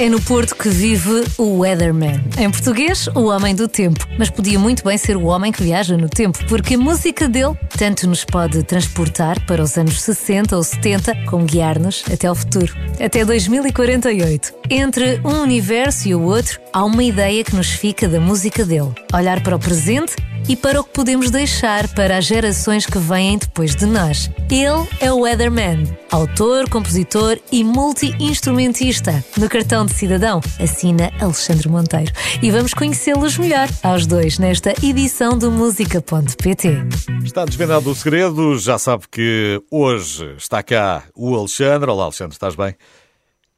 É no Porto que vive o Weatherman. Em português, o homem do tempo. Mas podia muito bem ser o homem que viaja no tempo, porque a música dele tanto nos pode transportar para os anos 60 ou 70, como guiar-nos até ao futuro. Até 2048. Entre um universo e o outro, há uma ideia que nos fica da música dele. Olhar para o presente e para o que podemos deixar para as gerações que vêm depois de nós. Ele é o Weatherman, autor, compositor e multi-instrumentista. No cartão de cidadão assina Alexandre Monteiro. E vamos conhecê-los melhor aos dois nesta edição do Música.pt. Está desvendado o segredo, já sabe que hoje está cá o Alexandre. Olá, Alexandre, estás bem?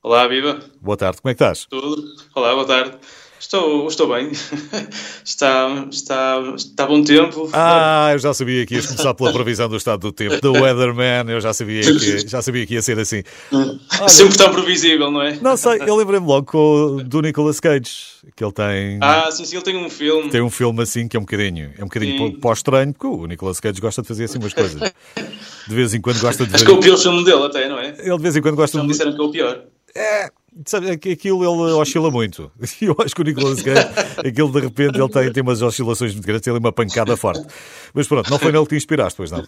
Olá, viva. Boa tarde, como é que estás? Tudo. Olá, boa tarde. Estou, estou bem. Está, está, está bom tempo. Ah, eu já sabia que ias começar pela previsão do estado do tempo. Do Weatherman, eu já sabia que, já sabia que ia ser assim. Olha, Sempre tão previsível, não é? Não sei, eu lembrei-me logo do Nicolas Cage, que ele tem. Ah, sim, sim, ele tem um filme. Tem um filme assim que é um bocadinho, é um bocadinho pós-estranho, porque o Nicolas Cage gosta de fazer assim umas coisas. De vez em quando gosta de. Acho que é o pior filme dele, até, não é? Ele de vez em quando gosta Já de. me disseram que é o pior. É, sabe, aquilo ele oscila muito. Eu acho que o Nicolas Cage, aquilo de repente ele tem, tem umas oscilações muito grandes, ele é uma pancada forte. Mas pronto, não foi nele que te inspiraste, pois não?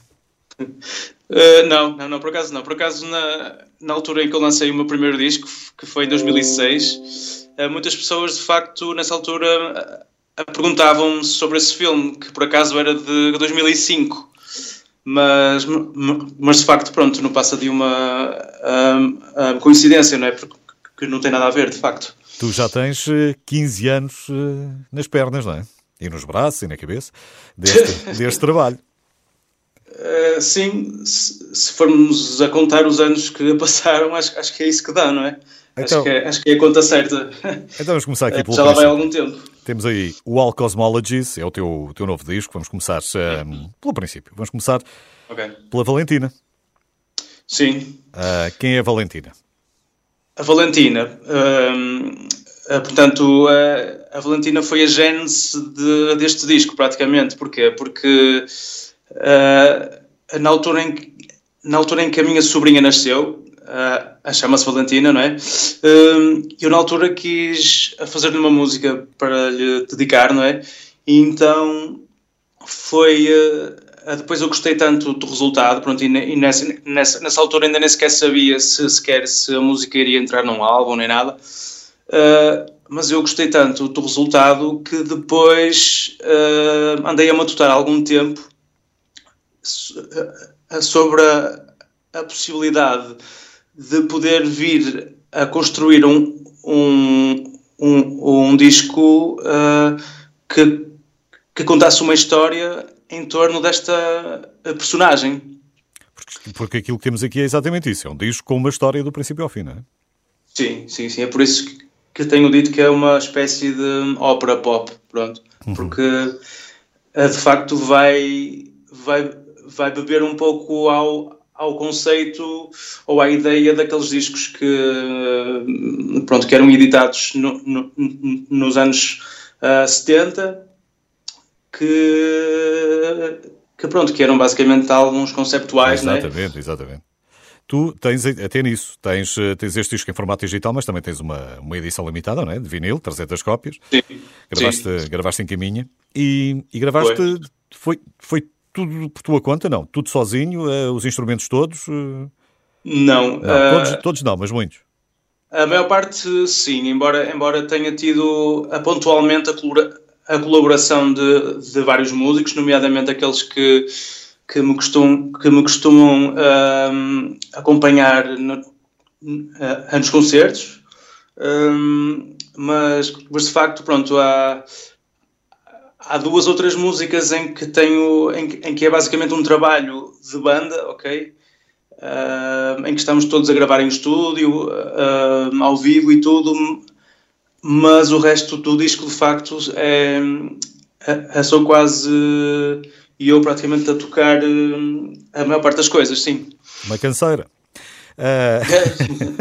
Uh, não, não, não, por acaso não. Por acaso, na, na altura em que eu lancei o meu primeiro disco, que foi em 2006, uh, muitas pessoas, de facto, nessa altura, uh, perguntavam-me sobre esse filme, que por acaso era de 2005. Mas, mas de facto, pronto, não passa de uma coincidência, não é? Porque que não tem nada a ver, de facto. Tu já tens 15 anos nas pernas, não é? E nos braços e na cabeça deste, deste trabalho. Uh, sim, se, se, formos a contar os anos que passaram, acho, acho que é isso que dá, não é? Então, acho, que é acho que é a conta certa. Então vamos começar aqui pelo Já lá vai algum tempo. Temos aí o All Cosmologies, é o teu, o teu novo disco. Vamos começar um, pelo princípio. Vamos começar okay. pela Valentina. Sim. Uh, quem é a Valentina? A Valentina. Uh, portanto, a, a, Valentina foi a gênese de, deste disco, praticamente. Porquê? Porque uh, na, altura em na altura em que a minha sobrinha nasceu, uh, a chama-se Valentina, não é? Uh, eu na altura quis fazer-lhe uma música para lhe dedicar, não é? E então foi. Depois eu gostei tanto do resultado, pronto, e, nessa, nessa, nessa altura ainda nem sequer sabia se sequer se a música iria entrar num álbum nem nada. mas eu gostei tanto do resultado que depois andei a matutar algum tempo sobre a, a, possibilidade de poder vir a construir um, um, um, um disco uh, que, que contasse uma história em torno desta personagem. Porque, porque aquilo que temos aqui é exatamente isso, é um disco com uma história do princípio ao fim, não é? Sim, sim, sim. É por isso que tenho dito que é uma espécie de ópera pop, pronto. Uhum. Porque de facto vai, vai vai beber um pouco ao, ao conceito ou à ideia daqueles discos que, pronto, que eram editados no, no, nos anos uh, 70 que, que, pronto, que eram basicamente alguns conceptuais, Exatamente, é? exatamente. Tu tens até nisso, tens, tens este disco em formato digital, mas também tens uma, uma edição limitada, não é? De vinil, 300 cópias. Sim. Gravaste, Sim. gravaste em caminha e, e gravaste. Foi. foi, foi tudo por tua conta, não? Tudo sozinho? Uh, os instrumentos todos? Uh... Não. não todos, todos, não, mas muitos. A maior parte, sim, embora, embora tenha tido a, pontualmente a, colora, a colaboração de, de, vários músicos, nomeadamente aqueles que, que me costumam, que me costumam uh, acompanhar no, nos concertos. mas, mas de facto, pronto, há há duas outras músicas em que tenho em, em que é basicamente um trabalho de banda, ok? Uh, em que estamos todos a gravar em estúdio, uh, ao vivo e tudo, mas o resto do disco de facto é, é, é só quase e eu praticamente a tocar a maior parte das coisas, sim. Uma canseira. Uh,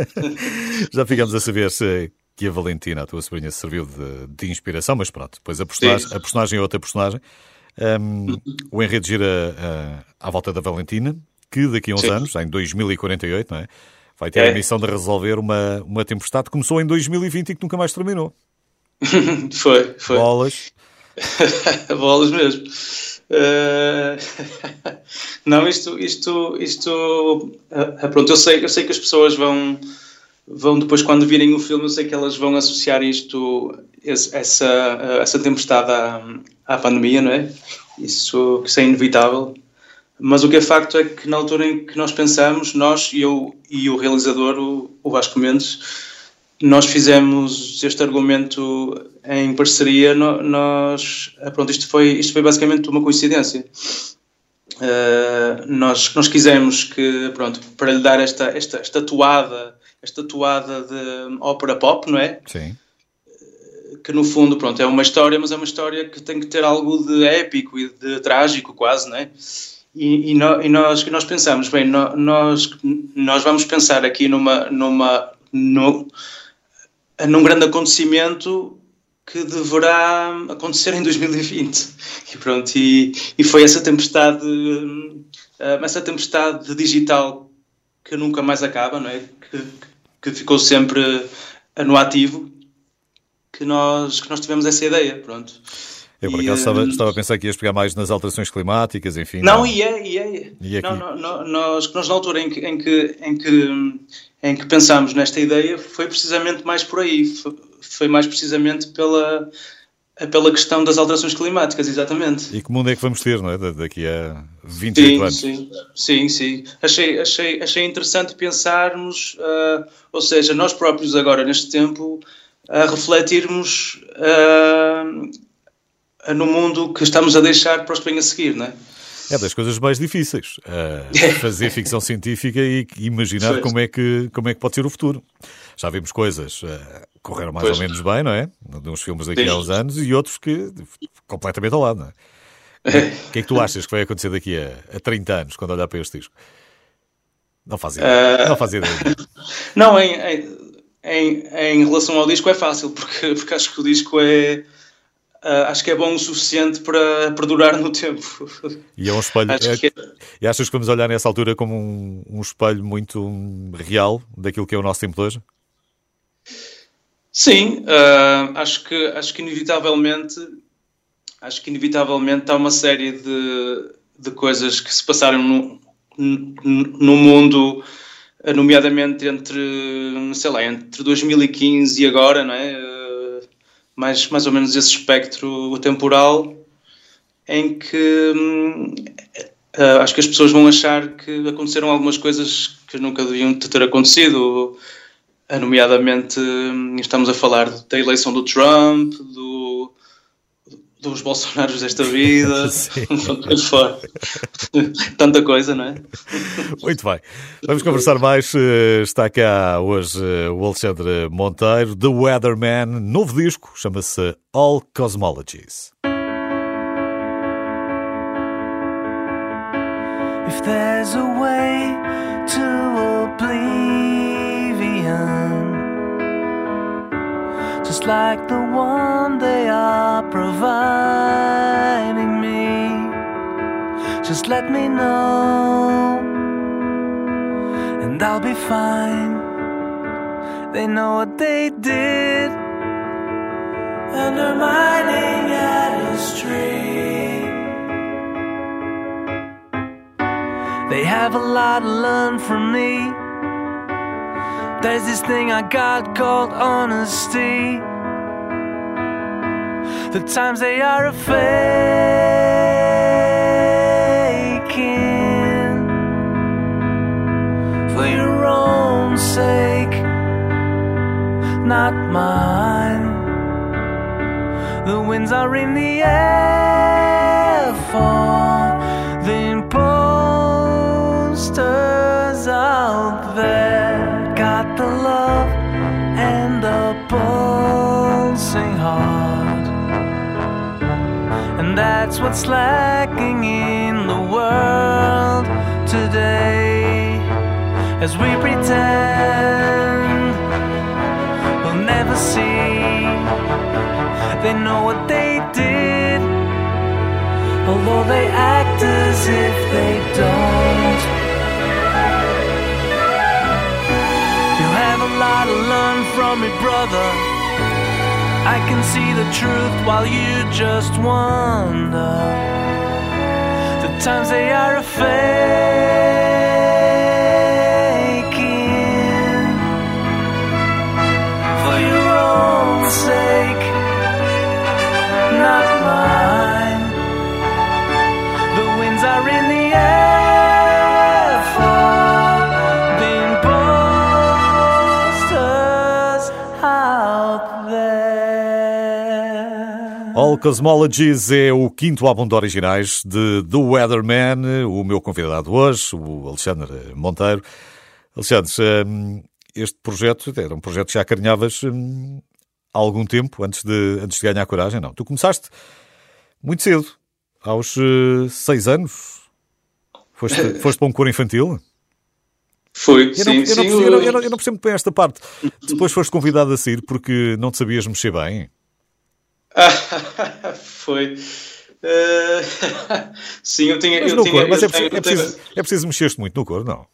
já ficamos a saber se que a Valentina, a tua sobrinha, serviu de, de inspiração, mas pronto, depois a personagem, a personagem é outra personagem. Um, o enredo gira uh, à volta da Valentina, que daqui a uns Sim. anos, em 2048, não é? Vai ter é. a missão de resolver uma, uma tempestade que começou em 2020 e que nunca mais terminou. foi, foi. Bolas. Bolas mesmo. Uh... Não, isto, isto, isto, uh, pronto, eu sei, eu sei que as pessoas vão, vão depois quando virem o filme, eu sei que elas vão associar isto, essa, essa tempestade à, à pandemia, não é? Isso, isso é inevitável. Mas o que é facto é que na altura em que nós pensamos, nós e, eu, e o realizador, o, o Vasco Mendes, nós fizemos este argumento em parceria. Nós, ah, pronto, isto foi, isto foi basicamente uma coincidência. Uh, nós, nós quisemos que, pronto, para lhe dar esta, esta, esta toada, esta toada de ópera pop, não é? Sim. Que no fundo, pronto, é uma história, mas é uma história que tem que ter algo de épico e de trágico, quase, não é? E, e, no, e nós, nós pensamos, bem, no, nós, nós vamos pensar aqui numa, numa, no, num grande acontecimento que deverá acontecer em 2020. E pronto, e, e foi essa tempestade, eh, essa tempestade digital que nunca mais acaba, não é? Que, que ficou sempre no ativo, que nós, que nós tivemos essa ideia, pronto. Eu, por acaso, estava, estava, a pensar que ias pegar mais nas alterações climáticas, enfim. Não, não. e é, e é. E é não, não, nós, nós, na altura em que, em, que, em, que, em que pensámos nesta ideia, foi precisamente mais por aí. Foi, foi mais precisamente pela, pela questão das alterações climáticas, exatamente. E que mundo é que vamos ter, não é? Daqui a 28 sim, anos. Sim, sim, sim. Achei, achei, achei interessante pensarmos, uh, ou seja, nós próprios agora, neste tempo, a refletirmos. Uh, no mundo que estamos a deixar para os que vêm a seguir, não é? É das coisas mais difíceis, uh, fazer ficção científica e imaginar como é, que, como é que pode ser o futuro. Já vimos coisas uh, correram mais pois. ou menos bem, não é? Uns filmes daqui a uns anos e outros que completamente ao lado, não é? O que é que tu achas que vai acontecer daqui a, a 30 anos, quando olhar para este disco? Não faz ideia. Uh... Não faz ideia. não, em, em, em, relação ao disco é fácil, porque, porque acho que o disco é Uh, acho que é bom o suficiente para perdurar no tempo. E é um espelho. É, que... E achas que vamos olhar nessa altura como um, um espelho muito real daquilo que é o nosso tempo de hoje? Sim, uh, acho que acho que inevitavelmente acho que inevitavelmente há uma série de, de coisas que se passaram no, no mundo, nomeadamente entre, sei lá, entre 2015 e agora, não é? Mais, mais ou menos esse espectro temporal em que hum, uh, acho que as pessoas vão achar que aconteceram algumas coisas que nunca deviam ter acontecido, uh, nomeadamente hum, estamos a falar da eleição do Trump, do, dos Bolsonaros desta vida, tanta coisa, não é? Muito bem. Vamos conversar mais. Eh, está cá hoje eh, o Alexandre Monteiro, The Weatherman, novo disco, chama-se All Cosmologies. If there's a way to oblivion just like the one they are providing me. Just let me know, and I'll be fine. They know what they did, undermining tree. They have a lot to learn from me. There's this thing I got called honesty. The times they are a faking for your own sake, not mine. The winds are in the air for what's lacking in the world today. As we pretend we'll never see, they know what they did. Although they act as if they don't. You have a lot to learn from me, brother. I can see the truth while you just wonder. The times they are a faking for your own sake, Cosmologies é o quinto álbum de originais de The Weatherman, o meu convidado hoje, o Alexandre Monteiro. Alexandre, hum, este projeto era um projeto que já acarinhavas hum, há algum tempo, antes de, antes de ganhar coragem, não? Tu começaste muito cedo, aos eh, seis anos. Foste, foste para um coro infantil? Foi, Eu não, sim, eu, não sim. percebo, eu, não, eu não- eu não percebo bem esta parte. Depois foste convidado a sair porque não te sabias mexer bem. Foi. Eh, sim, eu tinha. Mas, eu no tinha, coro, mas é, preciso, tenho- é, preciso, é preciso mexer-te muito no coro, não?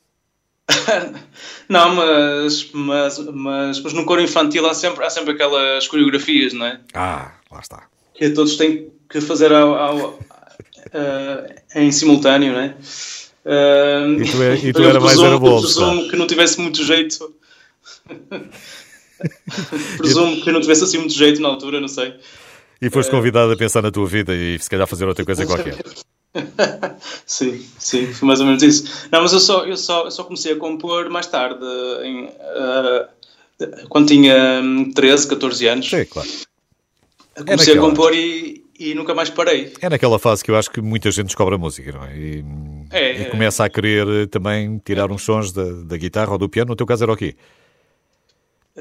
Não, mas, mas, mas, mas no coro infantil há sempre, há sempre aquelas coreografias, não é? Ah, lá está. Que todos têm que fazer ao, ao- eh, em simultâneo, não é? Eh, E tu é- e tu era mais era bolso, Presumo que não tivesse muito jeito. presumo que não tivesse assim muito jeito na altura, não sei. E foste convidado a pensar na tua vida e se calhar fazer outra coisa qualquer. Sim, sim, foi mais ou menos isso. Não, mas eu só, eu só, eu só comecei a compor mais tarde, em, ah, quando tinha hum, 13, 14 anos. Sim, claro. Comecei a compor e, e nunca mais parei. É naquela fase que eu acho que muita gente descobre a música, não é? E, É, e é. começa a querer eh, também tirar uns sons da, da guitarra ou do piano. No teu caso era o quê?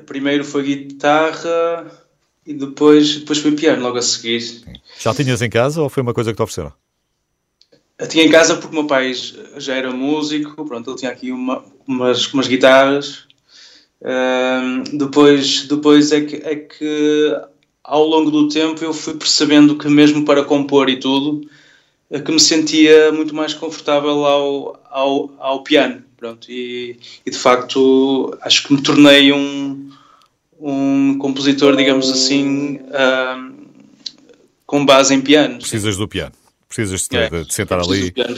Primeiro foi guitarra e depois, depois foi piano logo a seguir. Já tinhas em casa ou foi uma coisa que te ofereceram? Eu tinha em casa porque o meu pai já era músico, pronto, ele tinha aqui uma- umas, umas guitarras. Depois depois é, que, é que ao longo do tempo eu fui percebendo que mesmo para compor e tudo, é que me sentia muito mais confortável ao, ao, ao piano. Pronto, e, e de facto acho que me tornei um, um compositor, digamos assim, ahm, com base em piano. Precisas do piano. Precisas de, É. de- sentar ali piano,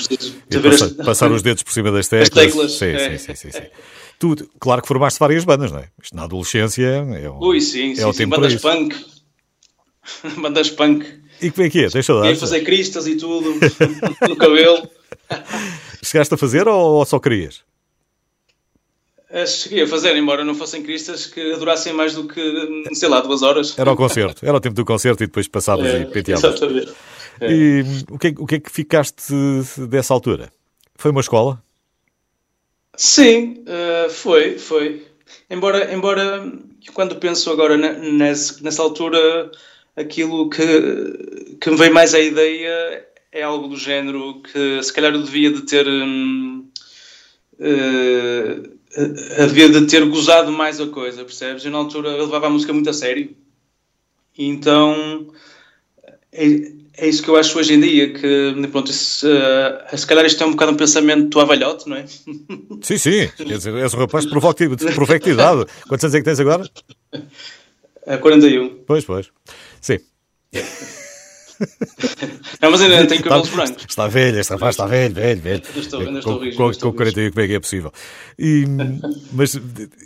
e passar, as- passar os dedos por cima das As teclas. teclas, Sim, é. sim, sim, sim, sim. Tu, claro que formaste várias bandas, não é? Isto na adolescência é um, Ui, sim, é sim, o sim. bandas punk. bandas punk. E como é que é? Ia saudades? fazer cristas e tudo no cabelo. Chegaste a fazer ou, ou só querias? Eh, Cheguei a fazer, embora não fossem cristas que durassem mais do que, sei lá, duas horas. Era o concerto. Era o tempo do concerto e depois passavas É, e penteavas. exatamente. É. E hum, o que, é, o que é que ficaste dessa altura? Foi uma escola? Sim, eh, foi, foi. Embora, embora quando penso agora ne- nesse, nessa altura, aquilo que, que me veio mais à ideia é algo do género que se calhar eu devia de ter. hum, eh, havia de ter gozado mais a coisa, percebes? Eu na altura eu levava a música muito a sério. E então é, é isso que eu acho hoje em dia, que pronto, isso, eh, se calhar isto é um bocado um pensamento avalhote, não é? Sim, sim. Quer dizer, és um rapaz de provocti- de provectidade. Quantos anos é que tens agora? A 41. Pois, pois. Sim. Não, mas ainda tenho cabelos Está, brancos. está velho, este rapaz está velho, velho, velho. Ainda estou- ainda estou com, rijo, com, ainda estou com 41, como é que é possível? E, mas,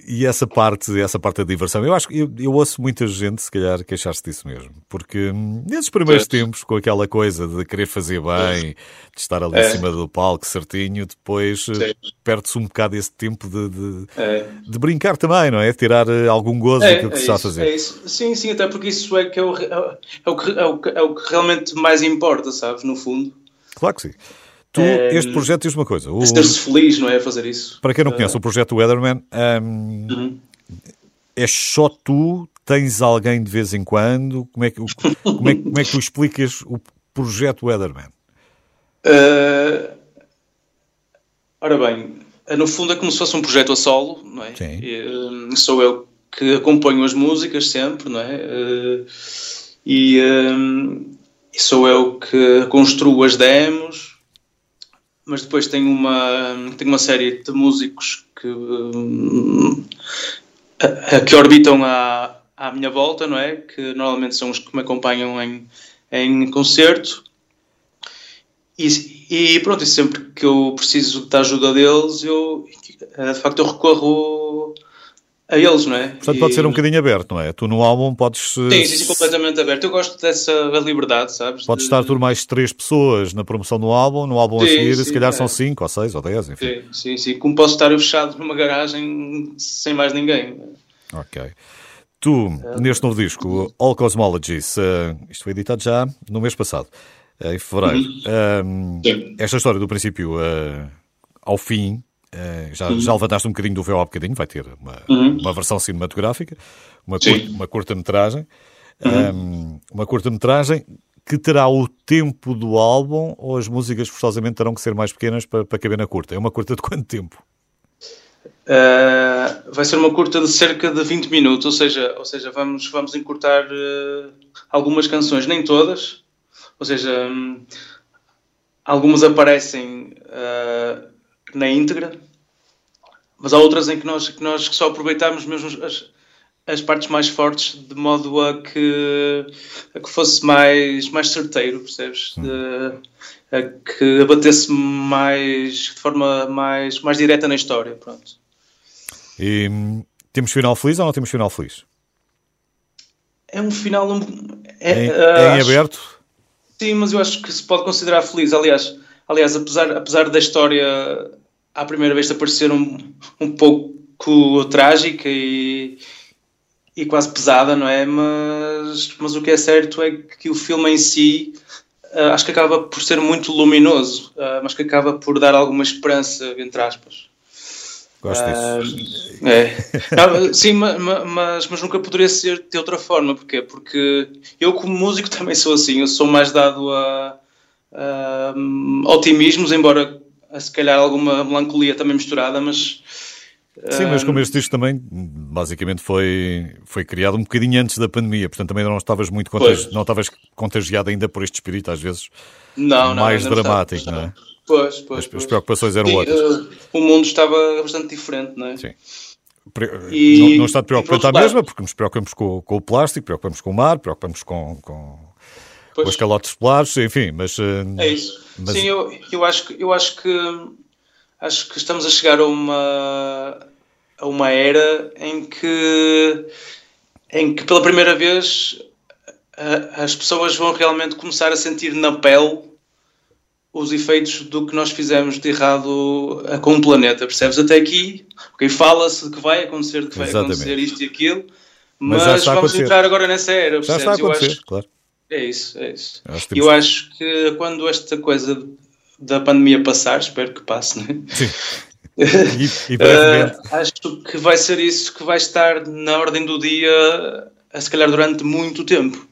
e essa parte, essa parte da diversão, eu acho que eu, eu ouço muita gente, se calhar, queixar-se disso mesmo. Porque hum, nesses primeiros Certo. tempos, com aquela coisa de querer fazer bem, de estar ali em É. cima do palco certinho, depois eh, perde-se um bocado esse tempo de, de, É. de brincar também, não é? De tirar eh, algum gozo É, daquilo que é se está a fazer. é. Sim, sim, até porque isso é, que é, o, é, o que, é, o é o que realmente mais importa, sabes? No fundo. Claro que sim. Tu, É, este projeto, diz uma coisa. O, ser-se feliz, não é? Fazer isso. para quem não conhece o projeto Weatherman, hum, Uhum. é só tu? Tens alguém de vez em quando? Como é que, como é, como é que tu explicas o projeto Weatherman? Uh, ora bem, eh, no fundo é como se fosse um projeto a solo, não é? Sim. E, um, sou eu que acompanho as músicas sempre, não é? Uh, e, um, e sou eu que construo as demos, mas depois tenho uma, tenho uma série de músicos que, um, a que orbitam à, à minha volta, não é? Que normalmente são os que me acompanham em, em concerto. E, e pronto, e sempre que eu preciso da ajuda deles, eu de facto eu recorro a eles, não é? Portanto, pode ser um bocadinho aberto, não é? Tu no álbum podes. Sim, sim, sim, completamente aberto. Eu gosto dessa liberdade, sabes? Podes de... estar por mais três pessoas na promoção do álbum, no álbum sim, a seguir, sim, se calhar é. são cinco, ou seis, ou dez, enfim. Sim, sim, sim. Como posso estar fechado numa garagem sem mais ninguém. Ok. Tu, é. neste novo disco, All Cosmologies, uh, isto foi editado já no mês passado, uh, em fevereiro. Uhum. Uh, esta história do princípio ao fim Uh, já, uhum. já levantaste um bocadinho do véu há bocadinho, vai ter uma, uhum. uma versão cinematográfica, uma, cur, uma curta-metragem. Uhum. Um, uma curta-metragem que terá o tempo do álbum ou as músicas forçosamente terão que ser mais pequenas para, para caber na curta? É uma curta de quanto tempo? Uh, vai ser uma curta de cerca de 20 minutos, ou seja, ou seja vamos, vamos encurtar uh, algumas canções, nem todas, ou seja, um, algumas aparecem uh, na íntegra, mas há outras em que nós, que nós só aproveitamos mesmo as, as partes mais fortes de modo a que, a que fosse mais, mais certeiro, percebes? De, a que abatesse mais de forma mais, mais direta na história. Pronto. E temos final feliz ou não temos final feliz? É um final. É, em, uh, em aberto? sim, mas eu acho que se pode considerar feliz. Aliás, aliás apesar, apesar da história à primeira vez aparecer um, um pouco trágica e, e quase pesada, não é? Mas, mas o que é certo é que o filme em si uh, acho que acaba por ser muito luminoso, uh, mas que acaba por dar alguma esperança, entre aspas. Gosto disso. Uh, é. Não, sim, mas, mas, nunca poderia ser de outra forma. Porquê? Porque eu, como músico, também sou assim. Eu sou mais dado a, a otimismos, embora se calhar alguma melancolia também misturada, mas. Sim, mas como este disco também, basicamente, foi, foi criado um bocadinho antes da pandemia, portanto também não estavas muito contagi não estavas contagiado ainda por este espírito, às vezes, não, mais não, dramático, não, é? Pois, pois, as, pois. as preocupações eram Sim, outras. Uh, o mundo estava bastante diferente, não é? Sim. E, não, não está preocupante à mesma, porque nos preocupamos com, com, o plástico, preocupamos com o mar, preocupamos com, com, com os calotes polares, enfim, mas... Uh, é isso. Mas... Sim, eu, eu, acho que, eu acho que acho que estamos a chegar a uma a uma era em que em que pela primeira vez a, as pessoas vão realmente começar a sentir na pele os efeitos do que nós fizemos de errado com o planeta, percebes? Até aqui, ok, fala-se de que vai acontecer, de que vai Exatamente. acontecer isto e aquilo, mas, mas vamos entrar agora nessa era, percebes? Já está a acontecer, acho, claro. É isso, é isso. Acho Eu acho que quando esta coisa da pandemia passar, espero que passe, não é? Sim. E, e brevemente. Uh, acho que vai ser isso que vai estar na ordem do dia, a se calhar durante muito tempo.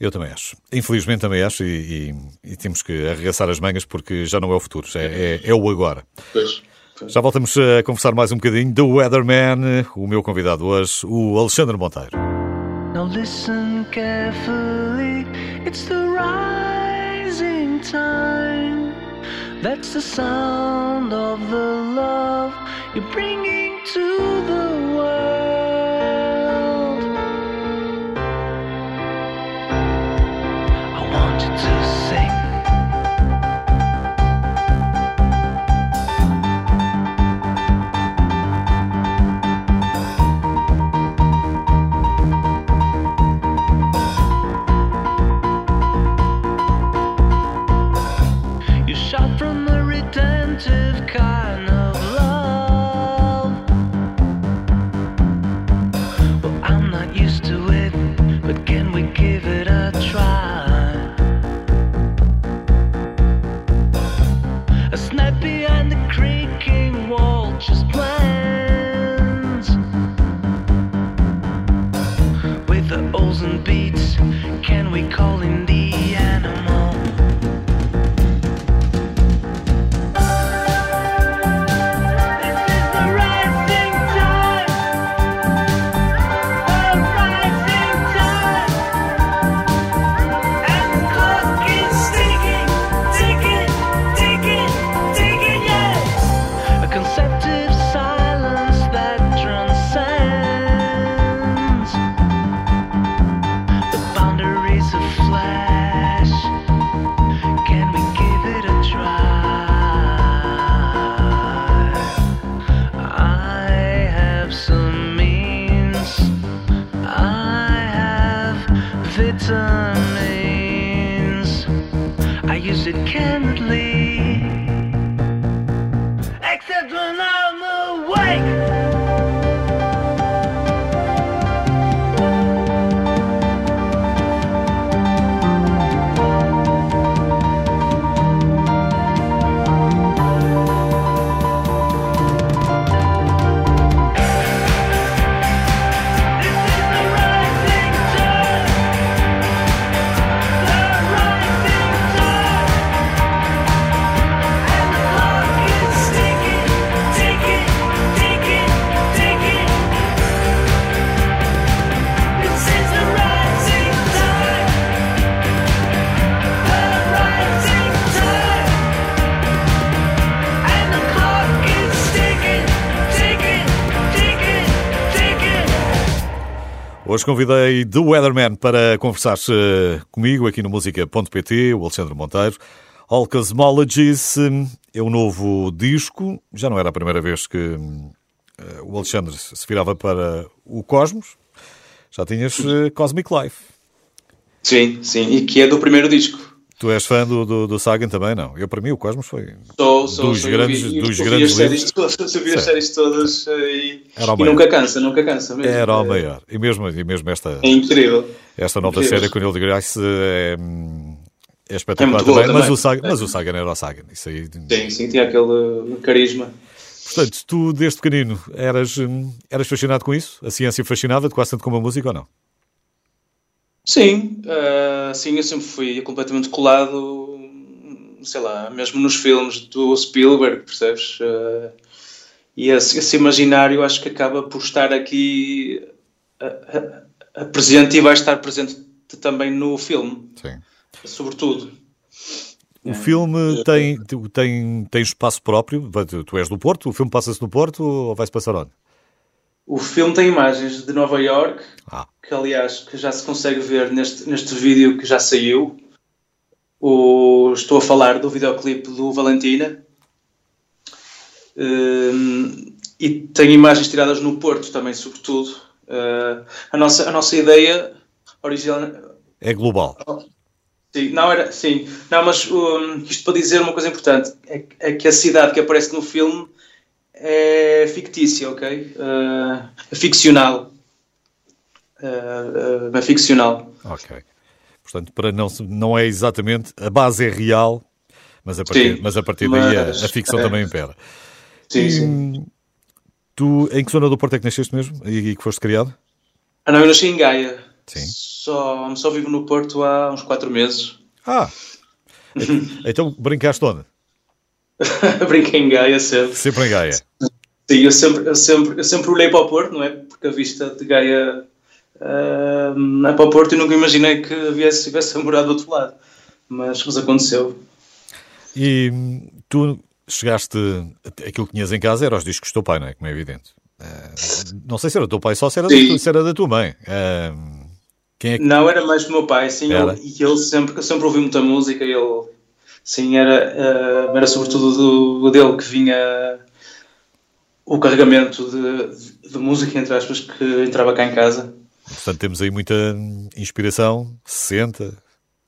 Eu também acho. Infelizmente também acho e, e, e, temos que arregaçar as mangas porque já não é o futuro, é, é, é o agora. Pois. Já voltamos a conversar mais um bocadinho. The Weatherman, o meu convidado hoje, o Alexandre Monteiro. Now listen carefully, it's the rising time. That's the sound of the love you're bringing to the world. it can't live. Hoje convidei The Weatherman para conversar comigo aqui no música.pt, o Alexandre Monteiro. All Cosmologies é o um novo disco. Já não era a primeira vez que eh, o Alexandre se virava para o Cosmos. Já tinhas Cosmic Life. Sim, sim, e que é do primeiro disco. Tu és fã do, do, do Sagan também, não? Eu, para mim, o Cosmos foi sou, sou, dos sou, grandes, vi, dos grandes as séries todas, vi as séries todas e, e nunca cansa, nunca cansa mesmo. Era o maior. E mesmo, e mesmo esta, é incrível. esta nova incrível. série com o Neil deGrasse é, é espetacular é também, também, Mas, o Sagan, mas o Sagan era o Sagan. Isso aí... Sim, sim, tinha aquele carisma. Portanto, tu desde pequenino eras, eras fascinado com isso? A ciência fascinava-te quase tanto como a música ou não? Sim, uh, sim, eu sempre fui completamente colado sei lá, mesmo nos filmes do Spielberg, percebes? Uh, e esse, esse, imaginário acho que acaba por estar aqui a, a, a presente e vai estar presente também no filme. Sim. Sobretudo. O filme tem, tem, tem espaço próprio? Tu és do Porto? O filme passa-se no Porto ou vai-se passar onde? O filme tem imagens de Nova York, ah. que aliás que já se consegue ver neste, neste vídeo que já saiu. O, estou a falar do videoclipe do Valentina. Um, e tem imagens tiradas no Porto também, sobretudo. Uh, a, nossa, a nossa ideia original. É global. Sim, não, era, sim. não mas um, isto para dizer uma coisa importante: é, é, que a cidade que aparece no filme é fictícia, ok? Uh, ficcional. Uh, uh, ficcional. Ok. Portanto, para não, não é exatamente, a base é real, mas a partir, sim, mas a partir daí a, a ficção é. também impera. Sim, e, sim. Tu, em que zona do Porto é que nasceste mesmo e, e que foste criado? Ah, não, eu nasci em Gaia. Sim. Só, só vivo no Porto há uns 4 meses. Ah! então brincaste onde? Brinquei em Gaia sempre. Sempre em Gaia. Sim, eu sempre, eu sempre, eu sempre olhei para o Porto, não é? Porque a vista de Gaia uh, é para o Porto e nunca imaginei que viesse, tivesse a morar do outro lado. Mas, mas aconteceu. E tu chegaste. Aquilo que tinhas em casa era os discos do teu pai, não é? Como é evidente. Uh, não sei se era do teu pai só, se era, da, se era da tua mãe. Uh, quem é que... Não, era mais do meu pai, sim. Ele, e ele sempre, sempre ouviu muita música. Ele, sim, era, uh, era sobretudo do, dele que vinha o carregamento de, de, de, música, entre aspas, que entrava cá em casa. Portanto, temos aí muita inspiração, 60,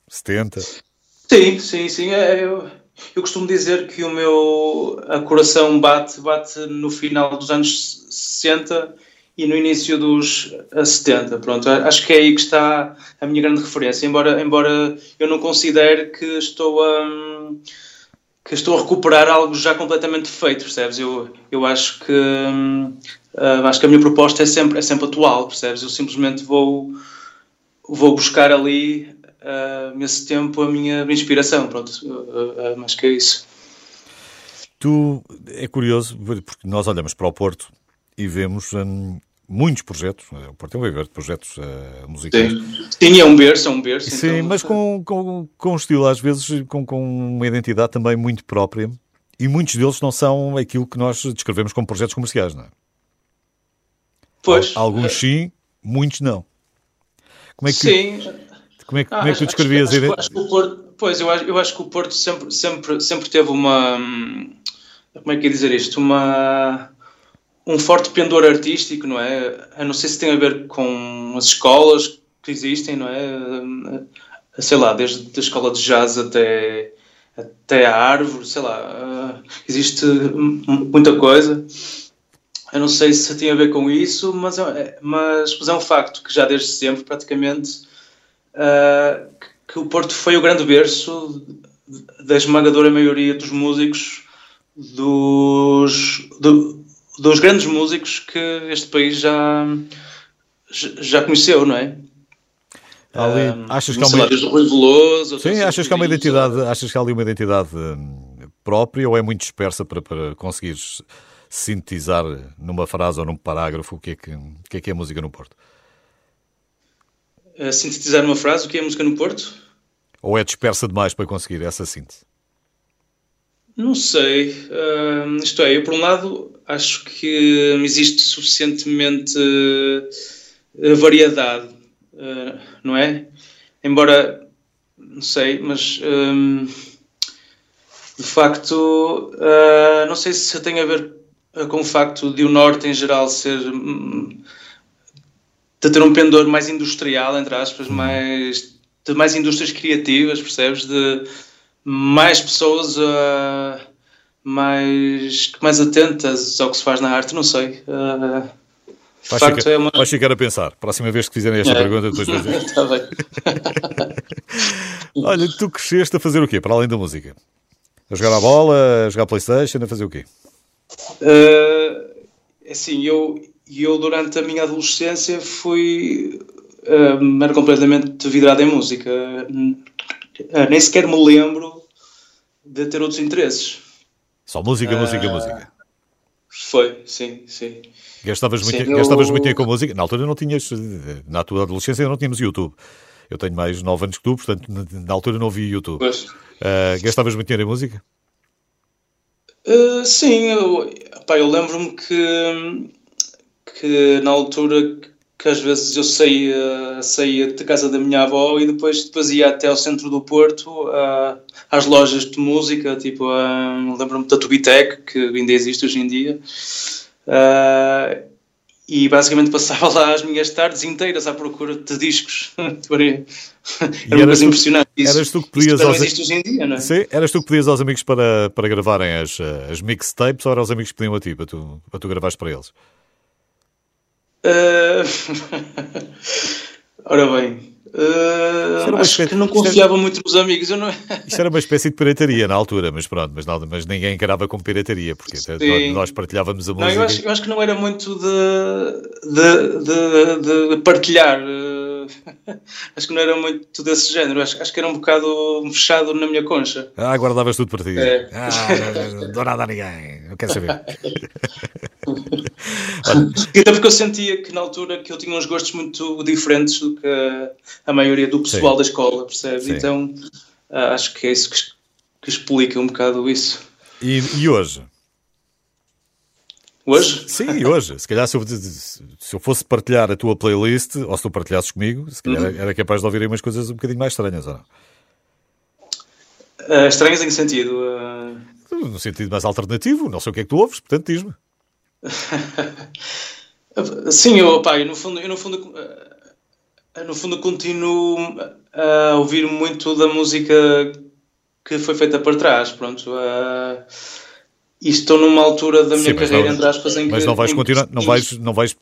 70. Sim, sim, sim. É, eu, eu costumo dizer que o meu a coração bate, bate no final dos anos 60 e no início dos 70. Pronto, acho que é aí que está a minha grande referência. Embora, embora eu não considere que estou a que estou a recuperar algo já completamente feito, percebes? Eu, eu acho que uh, acho que a minha proposta é sempre, é sempre atual, percebes? Eu simplesmente vou, vou buscar ali uh, nesse tempo a minha, inspiração, pronto, uh, uh, acho que é isso. Tu, é curioso, porque nós olhamos para o Porto e vemos um, muitos projetos, o Porto é um viver de projetos uh, musicais. Sim. Sim, é um berço, é um berço. Sim, então, mas com, com, com um estilo, às vezes com, com uma identidade também muito própria, e muitos deles não são aquilo que nós descrevemos como projetos comerciais, não é? Pois. Alguns sim, muitos não. Como é que, sim. Como é, que, ah, como é que tu descrevias acho, acho, Porto, Pois, eu acho, eu acho que o Porto sempre, sempre, sempre teve uma. Como é que ia dizer isto? Uma um forte pendor artístico, não é? Eu não sei se tem a ver com as escolas que existem, não é? Sei lá, desde a escola de jazz até, até a árvore, sei lá, existe muita coisa. Eu não sei se tem a ver com isso, mas é, mas, mas é um facto que já desde sempre, praticamente, uh, que o Porto foi o grande berço da esmagadora maioria dos músicos dos, do, dos grandes músicos que este país já, já conheceu, não é? Ali, um, achas que há uma... Rui Veloso... Sim, achas que há uma identidade, achas que há ali uma identidade hum, própria ou é muito dispersa para, para conseguires sintetizar numa frase ou num parágrafo o que é que, o que, é, que é a música no Porto? Sintetizar numa frase o que é a música no Porto? Ou é dispersa demais para conseguir essa síntese? Não sei. Uh, isto é, eu por um lado acho que existe suficientemente variedade, uh, não é? Embora, não sei, mas um, de facto, uh, não sei se tem a ver com o facto de o Norte em geral ser. Um, de ter um pendor mais industrial, entre aspas, mais, de mais indústrias criativas, percebes? De mais pessoas uh, mais, mais atentas ao que se faz na arte, não sei. Uh, Vais, ficar, é uma... vais ficar a pensar. Próxima vez que fizerem esta é. pergunta, depois vais dizer. Está bem. Olha, tu cresceste a fazer o quê, para além da música? A jogar a bola, a jogar Playstation, a fazer o quê? Uh, assim, eu, eu durante a minha adolescência fui uh, era completamente vidrado em música. Uh, nem sequer me lembro de ter outros interesses. Só música, música, música. Foi, sim, sim. Gastavas muito, Sim, gastavas eu... muito com música? Na altura não tinhas, na tua adolescência não tínhamos YouTube. Eu tenho mais 9 anos que tu, portanto na altura não vi YouTube. Uh, gastavas muito dinheiro em música? Uh, sim, eu, pá, eu lembro-me que, que na altura que às vezes eu saía, saía de casa da minha avó e depois, depois ia até ao centro do Porto, uh, às lojas de música, tipo, uh, lembro-me da Tubitec, que ainda existe hoje em dia, Uh, e basicamente passava lá as minhas tardes inteiras à procura de discos. Era uma coisa impressionante. Isso, eras tu que pedias aos... existe hoje em dia, não é? Sim, eras tu que pedias aos amigos para, para gravarem as, as mixtapes ou eram os amigos que pediam a ti para tu, para tu gravares para eles? Uh... Ora bem, Uh, acho espécie, que não confiava era, muito nos amigos. Eu não... Isto era uma espécie de pirataria na altura, mas pronto, mas, não, mas ninguém encarava como pirataria, porque Sim. nós partilhávamos a música. Não, eu, acho, eu acho que não era muito de, de, de, de partilhar. acho que não era muito desse género. Acho, acho que era um bocado fechado na minha concha. Ah, guardavas tudo para ti. É. Ah, não dou nada a ninguém. Não quero saber. Até porque eu sentia que na altura que eu tinha uns gostos muito diferentes do que a maioria do pessoal Sim. da escola, percebe? Sim. Então ah, acho que é isso que, que explica um bocado isso. E, e hoje? Hoje? Sim, hoje. Se calhar se eu, se eu, fosse partilhar a tua playlist, ou se tu partilhasses comigo, se calhar uhum. era capaz de ouvir umas coisas um bocadinho mais estranhas, ou não? Uh, estranhas em que sentido? Uh... No sentido mais alternativo, não sei o que é que tu ouves, portanto diz-me. Sim, eu, pá, eu no fundo, eu no fundo, uh, no fundo continuo a ouvir muito da música que foi feita para trás, pronto. Uh, e estou numa altura da minha Sim, carreira, não, entre aspas, em que. Mas não vais continuar, não vais, não vais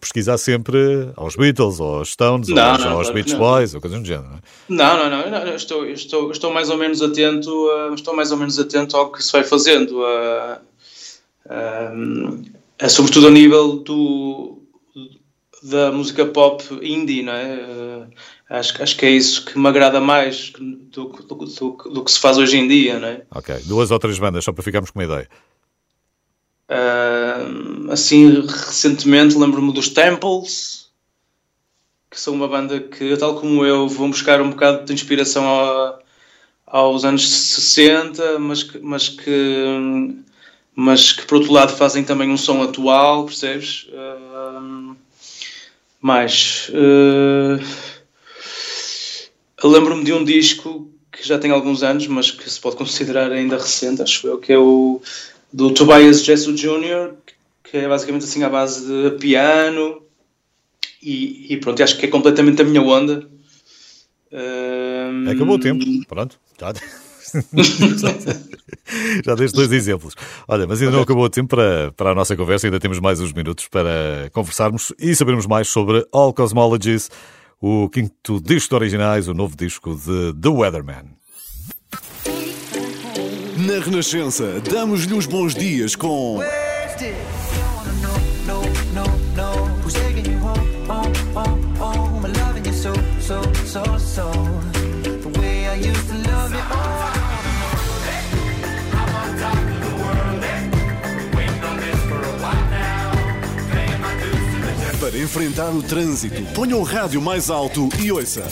pesquisar sempre aos Beatles, ou aos Stones, não, ou aos, não, aos Beach Boys, ou coisa do género, não é? Não, não, não, estou, estou, estou mais ou menos atento, uh, estou mais ou menos atento ao que se vai fazendo, uh, uh, sobretudo a nível do, da música pop indie, não é? Acho, acho que é isso que me agrada mais do, do, do, do, que se faz hoje em dia, não é? Ok, duas ou três bandas, só para ficarmos com uma ideia. Uh, assim, recentemente lembro-me dos Temples, que são uma banda que, tal como eu, vão buscar um bocado de inspiração a, aos anos 60, mas que, mas que, mas que por outro lado fazem também um som atual, percebes? Uh, mais. Uh, Lembro-me de um disco que já tem alguns anos, mas que se pode considerar ainda recente, acho eu, que é o do Tobias Jesso Jr., que é basicamente assim à base de piano e, e pronto, acho que é completamente a minha onda. Um... Acabou o tempo, pronto, já. Já deste dois exemplos. Olha, mas ainda não acabou o tempo para, para a nossa conversa, ainda temos mais uns minutos para conversarmos e sabermos mais sobre All Cosmologies, o quinto disco de originais, o novo disco de The Weatherman. Na Renascença, damos-lhe os bons dias com. Para enfrentar o trânsito, ponha o rádio mais alto e ouça.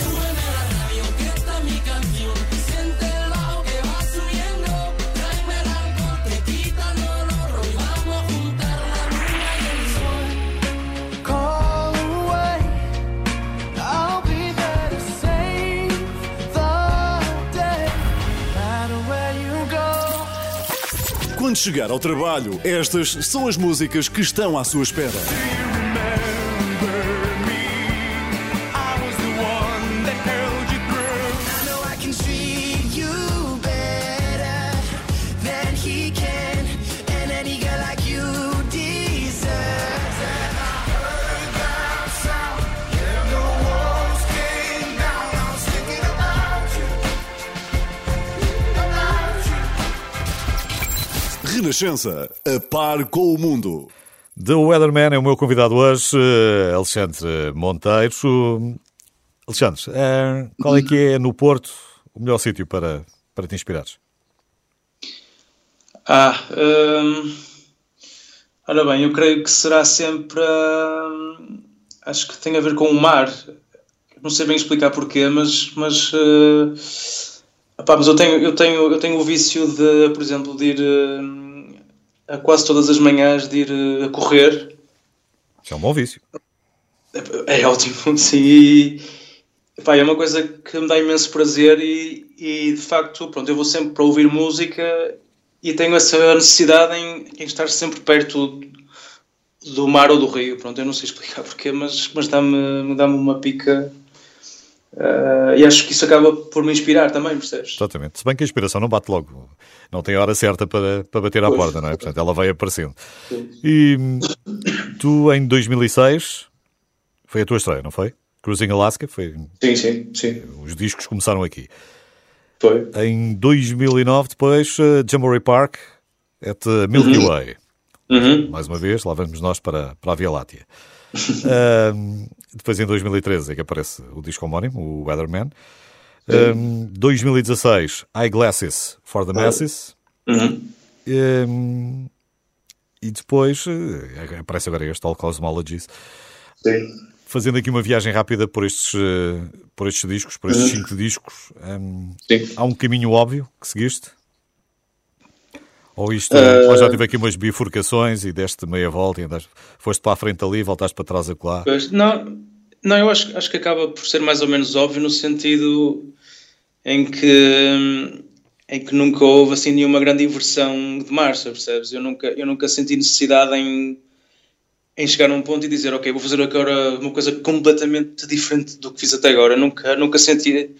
Quando chegar ao trabalho, estas são as músicas que estão à sua espera. Renascença, a par com o mundo. The Weatherman é o meu convidado hoje, eh, Alexandre Monteiro. Alexandre, eh, qual é que é no Porto o melhor sítio para, para te inspirares? Ah, hum, ora bem, eu creio que será sempre. Hum, acho que tem a ver com o mar. Não sei bem explicar porquê, mas. mas uh, opá, mas eu tenho, eu, tenho, eu tenho o vício de, por exemplo, de ir. Uh, a quase todas as manhãs de ir eh, a correr. Isso é um bom vício. É, é ótimo, sim. E, pá, é uma coisa que me dá imenso prazer e, e, de facto, pronto, eu vou sempre para ouvir música e tenho essa necessidade em, em estar sempre perto do mar ou do rio. Pronto, eu não sei explicar porquê, mas, mas dá-me dá uma pica Uh, e acho que isso acaba por me inspirar também, percebes? Exatamente. Se bem que a inspiração não bate logo, não tem hora certa para, para bater à pois, porta, não é? Portanto, ela vai aparecendo. Sim. E tu, em 2006, foi a tua estreia, não foi? Cruising Alaska? Foi... Sim, sim, sim. Os discos começaram aqui. Foi. Em 2009, depois, uh, Jamboree Park, at Milky uhum. Way. Uhum. Mais uma vez, lá vamos nós para, para a Via Láctea. Uh, depois em 2013 é que aparece o disco homónimo, o Weatherman. Um, 2016, Eyeglasses for the Masses. Uhum. Um, e depois uh, aparece agora este All Cosmologies. Sim. Fazendo aqui uma viagem rápida por estes, uh, por estes discos, por estes uhum. cinco discos, um, há um caminho óbvio que seguiste? Ou isto, uh, ou já tive aqui umas bifurcações e deste meia volta e andaste, foste para a frente ali, voltaste para trás acolá? Pois, não, não, eu acho, acho que acaba por ser mais ou menos óbvio no sentido em que, em que nunca houve assim nenhuma grande inversão de marcha, percebes? Eu nunca, eu nunca senti necessidade em, em chegar a um ponto e dizer, ok, vou fazer agora uma coisa completamente diferente do que fiz até agora. Eu nunca, nunca senti,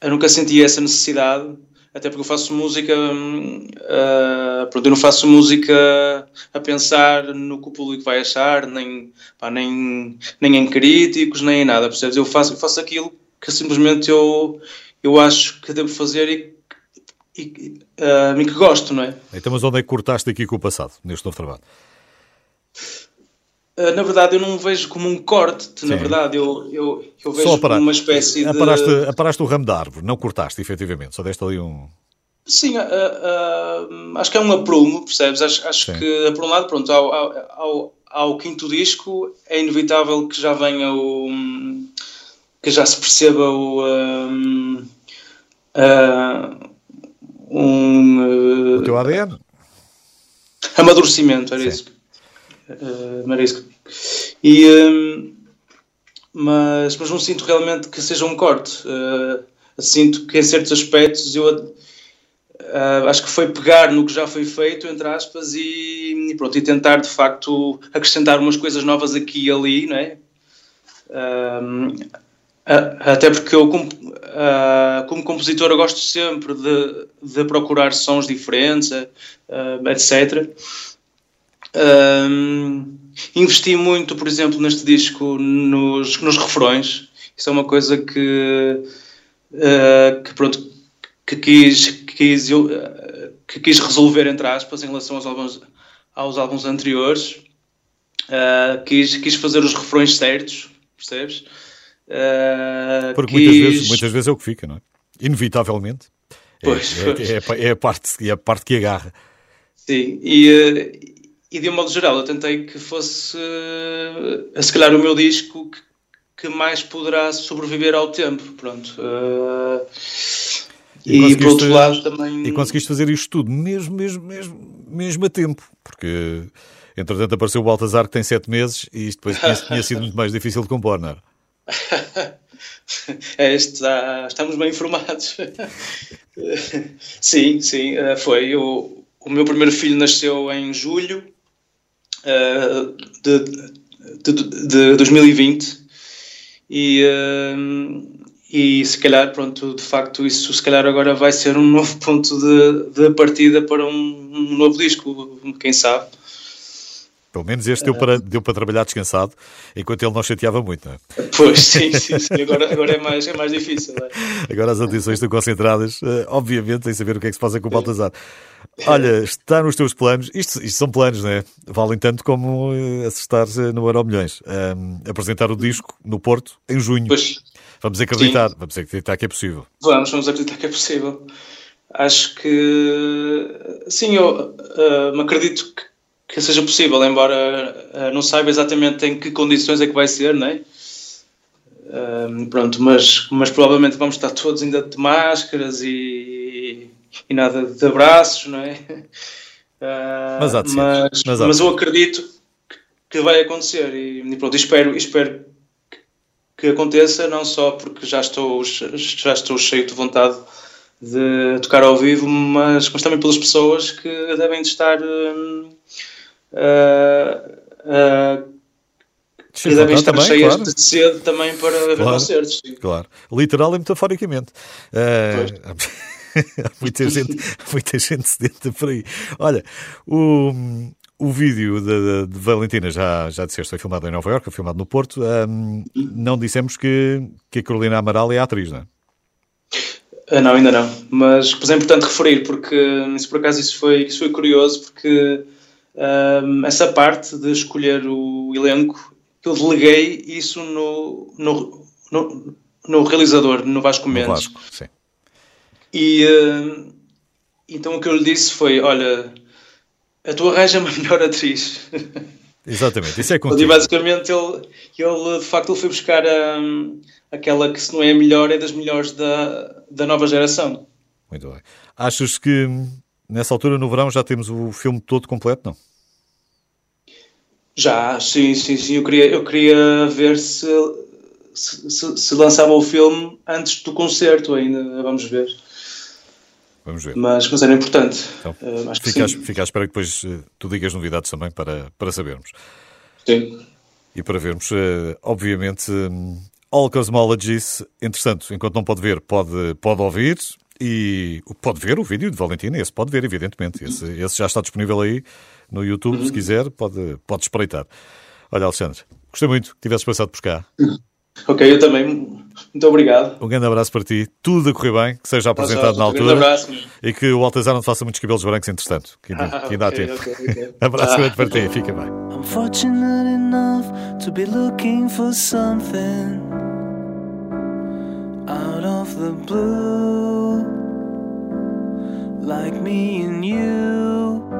eu nunca senti essa necessidade até porque eu faço música, uh, eu não faço música a pensar no que o público vai achar, nem, pá, nem, nem em críticos, nem em nada, percebes? Eu faço, eu faço aquilo que simplesmente eu, eu acho que devo fazer e, e, uh, e que gosto, não é? Então, mas onde é que cortaste aqui com o passado, neste novo trabalho? Ah, na verdade, eu não vejo como um corte, na verdade, eu, eu, eu vejo como uma espécie aparaste, de. Aparaste o ramo da árvore, não cortaste, efetivamente, só deste ali um. Sim, uh, uh, acho que é um aprumo, percebes? Acho, acho que, por um lado, pronto, ao, ao, ao, quinto disco é inevitável que já venha o. que já se perceba o. Um, um, o teu ADN? Amadurecimento, era Sim. isso uh, marisco. E, um, mas, mas não sinto realmente que seja um corte. Uh, sinto que em certos aspectos eu uh, acho que foi pegar no que já foi feito, entre aspas, e, e, pronto, e tentar de facto acrescentar umas coisas novas aqui e ali, não é? Um, até porque eu, como, como compositor, gosto sempre de, de procurar sons diferentes, etc. investi muito, por exemplo, neste disco nos, nos refrões. Isso é uma coisa que, uh, que pronto, que quis, quis, eu, uh, que quis resolver, entre aspas, em relação aos álbuns, aos álbuns anteriores. Uh, quis, quis fazer os refrões certos, percebes? Porque quis... muitas, vezes, muitas vezes é o que fica, não é? Inevitavelmente. É, pois, é, pois. É, é, é, a parte, é a parte que agarra. Sim, e, e de um modo geral eu tentei que fosse uh, se calhar o meu disco que, que, mais poderá sobreviver ao tempo pronto. Uh, e, e por outro lado também e conseguiste fazer isto tudo mesmo mesmo mesmo mesmo a tempo porque entretanto apareceu o Baltazar que tem sete meses e isto depois tinha, tinha sido muito mais difícil de compor não é, está, estamos bem informados. Sim sim eh, foi. O o meu primeiro filho nasceu em julho uh, de, de, de, 2020 e, uh, e se calhar, pronto, de facto, isso se calhar agora vai ser um novo ponto de, de partida para um, um novo disco, quem sabe. Pelo menos este deu para, deu para trabalhar descansado, enquanto ele não chateava muito, não é? Pois, sim, sim, sim. Agora, agora é, mais, é mais difícil. É? Agora as atenções estão concentradas, eh, obviamente, em saber o que é que se passa com o Baltazar. Olha, está nos teus planos, isto, isto são planos, não é? Valem tanto como uh, acertar no Euro Milhões. Um, apresentar o disco no Porto em junho. Pois. Vamos acreditar, sim. vamos acreditar que é possível. Vamos, vamos acreditar que é possível. Acho que sim, eu uh, me acredito que que seja possível, embora uh, não saiba exatamente em que condições é que vai ser, não é? Uh, pronto, mas, mas provavelmente vamos estar todos ainda de máscaras e, e nada de abraços, não é? Uh, mas, há de ser. mas, mas, mas eu acredito que vai acontecer e, pronto, espero, espero que aconteça, não só porque já estou, já estou cheio de vontade de tocar ao vivo, mas, mas também pelas pessoas que devem estar. Uh, uh, que devem estar também, cheias claro. de sede também para ver claro, concertos. Sim. Claro, literal e metaforicamente. Uh, há muita gente, muita gente sedenta por aí. Olha, o, o vídeo de, de, Valentina, já, já disseste, foi filmado em Nova Iorque, foi filmado no Porto. Um, não dissemos que, que a Carolina Amaral é atriz, não é? Uh, não, ainda não. Mas, pois é importante referir, porque isso, por acaso isso foi, isso foi curioso, porque um, essa parte de escolher o elenco, eu deleguei isso no, no, no, no realizador, no Vasco Mendes. No Vasco, sim. E uh, então o que eu lhe disse foi: Olha, a tua arranja uma melhor atriz. Exatamente, isso é contigo. E basicamente ele, ele, de facto, ele foi buscar um, aquela que, se não é a melhor, é das melhores da, da nova geração. Muito bem. Achas que nessa altura, no verão, já temos o filme todo completo, não? Já, sim, sim, sim. Eu queria, eu queria ver se, se, se lançava o filme antes do concerto ainda. Vamos ver. Vamos ver. Mas, mas era importante. Então, uh, fica, que fica à espera que depois uh, tu digas novidades também para, para sabermos. Sim. E para vermos, uh, obviamente, um, All Cosmologies, interessante, enquanto não pode ver, pode, pode ouvir e pode ver o vídeo de Valentina, esse pode ver, evidentemente. Esse, esse já está disponível aí no YouTube, uhum. se quiser, pode, pode espreitar. Olha, Alexandre, gostei muito que tivesses passado por cá. Ok, eu também. Muito obrigado. Um grande abraço para ti. Tudo a correr bem, que seja apresentado na altura. Um abraço. E que o Altazar não te faça muitos cabelos brancos, entretanto. Que ainda, ah, que ainda okay, há tempo. Okay, okay. abraço ah. grande para ti. Fica bem. I'm fortunate enough to be looking for something out of the blue like me and you.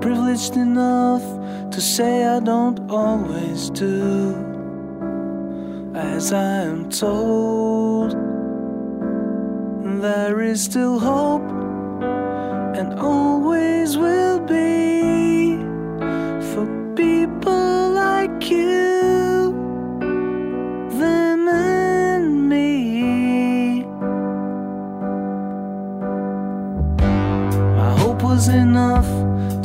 Privileged enough to say I don't always do as I am told. There is still hope and always will be for people like you, them and me. My hope was enough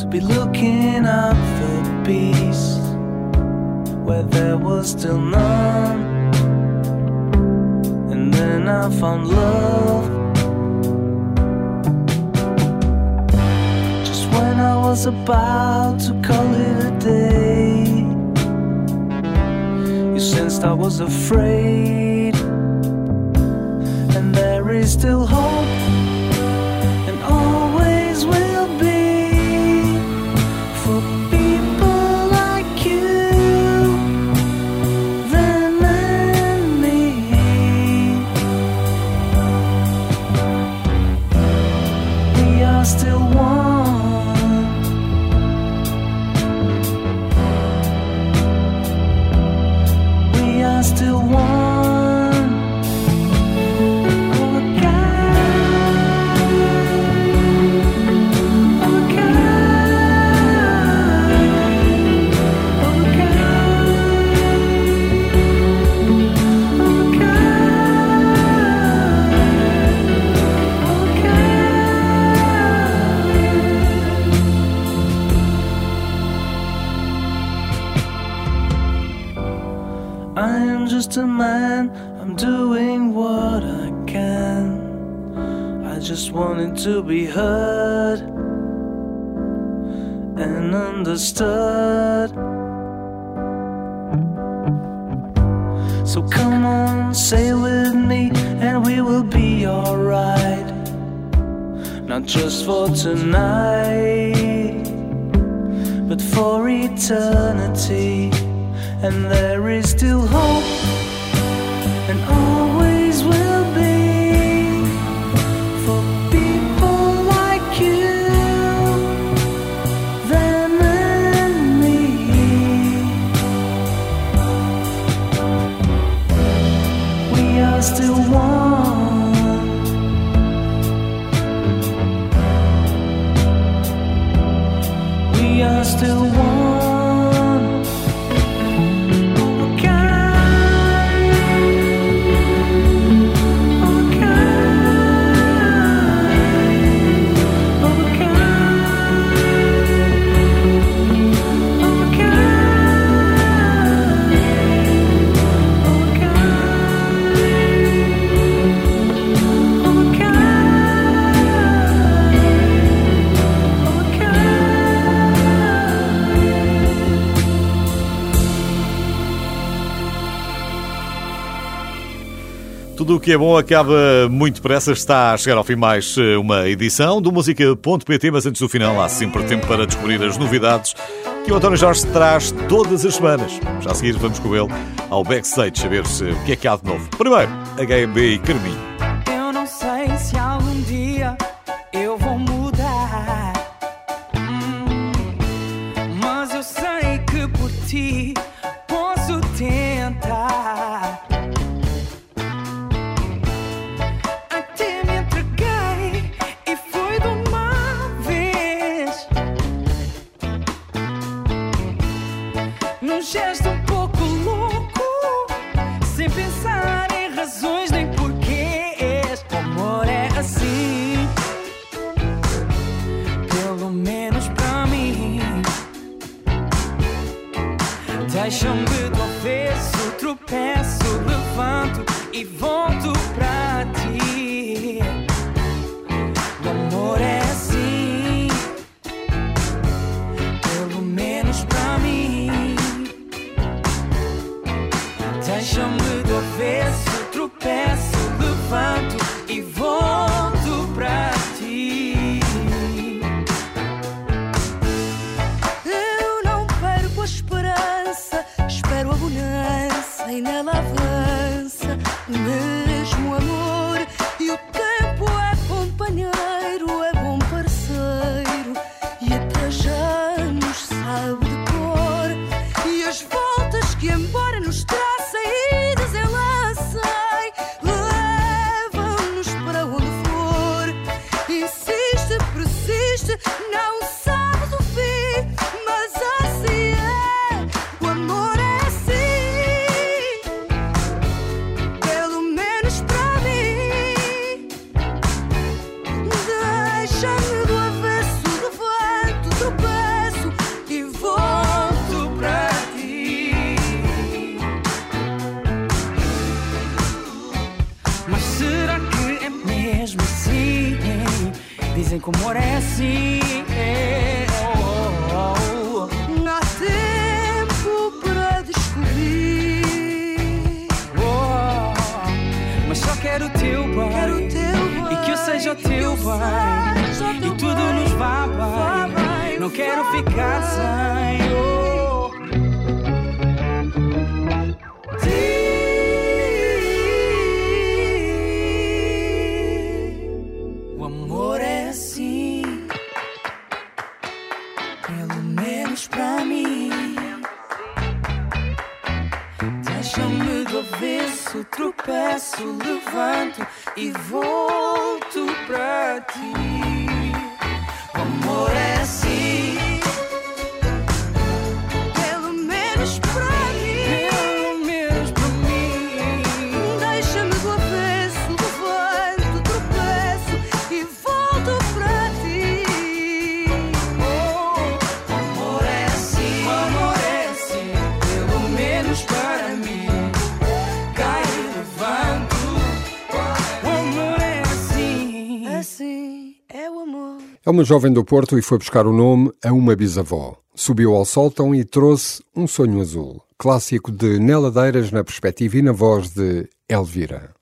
be looking up for peace where there was still none. And then I found love. Just when I was about to call it a day, you sensed I was afraid. And there is still hope. que é bom acaba muito depressa. Está a chegar ao fim mais eh, uma edição do Música.pt, mas antes do final há sempre tempo para descobrir as novidades que o António Jorge traz todas as semanas. Já a seguir vamos com ele ao backstage saber -se o que é que há de novo. Primeiro, HMB e Carminho. mesmo assim. Dizem que o amor é assim. Não há tempo para descobrir. mas só quero o teu bem. Quero o teu bem. E que eu seja o teu bem. E tudo nos vá bem. Não quero ficar sem. e vou. uma jovem do Porto e foi buscar o nome a uma bisavó. Subiu ao sótão e trouxe um sonho azul, clássico de Neladeiras na perspectiva e na voz de Elvira.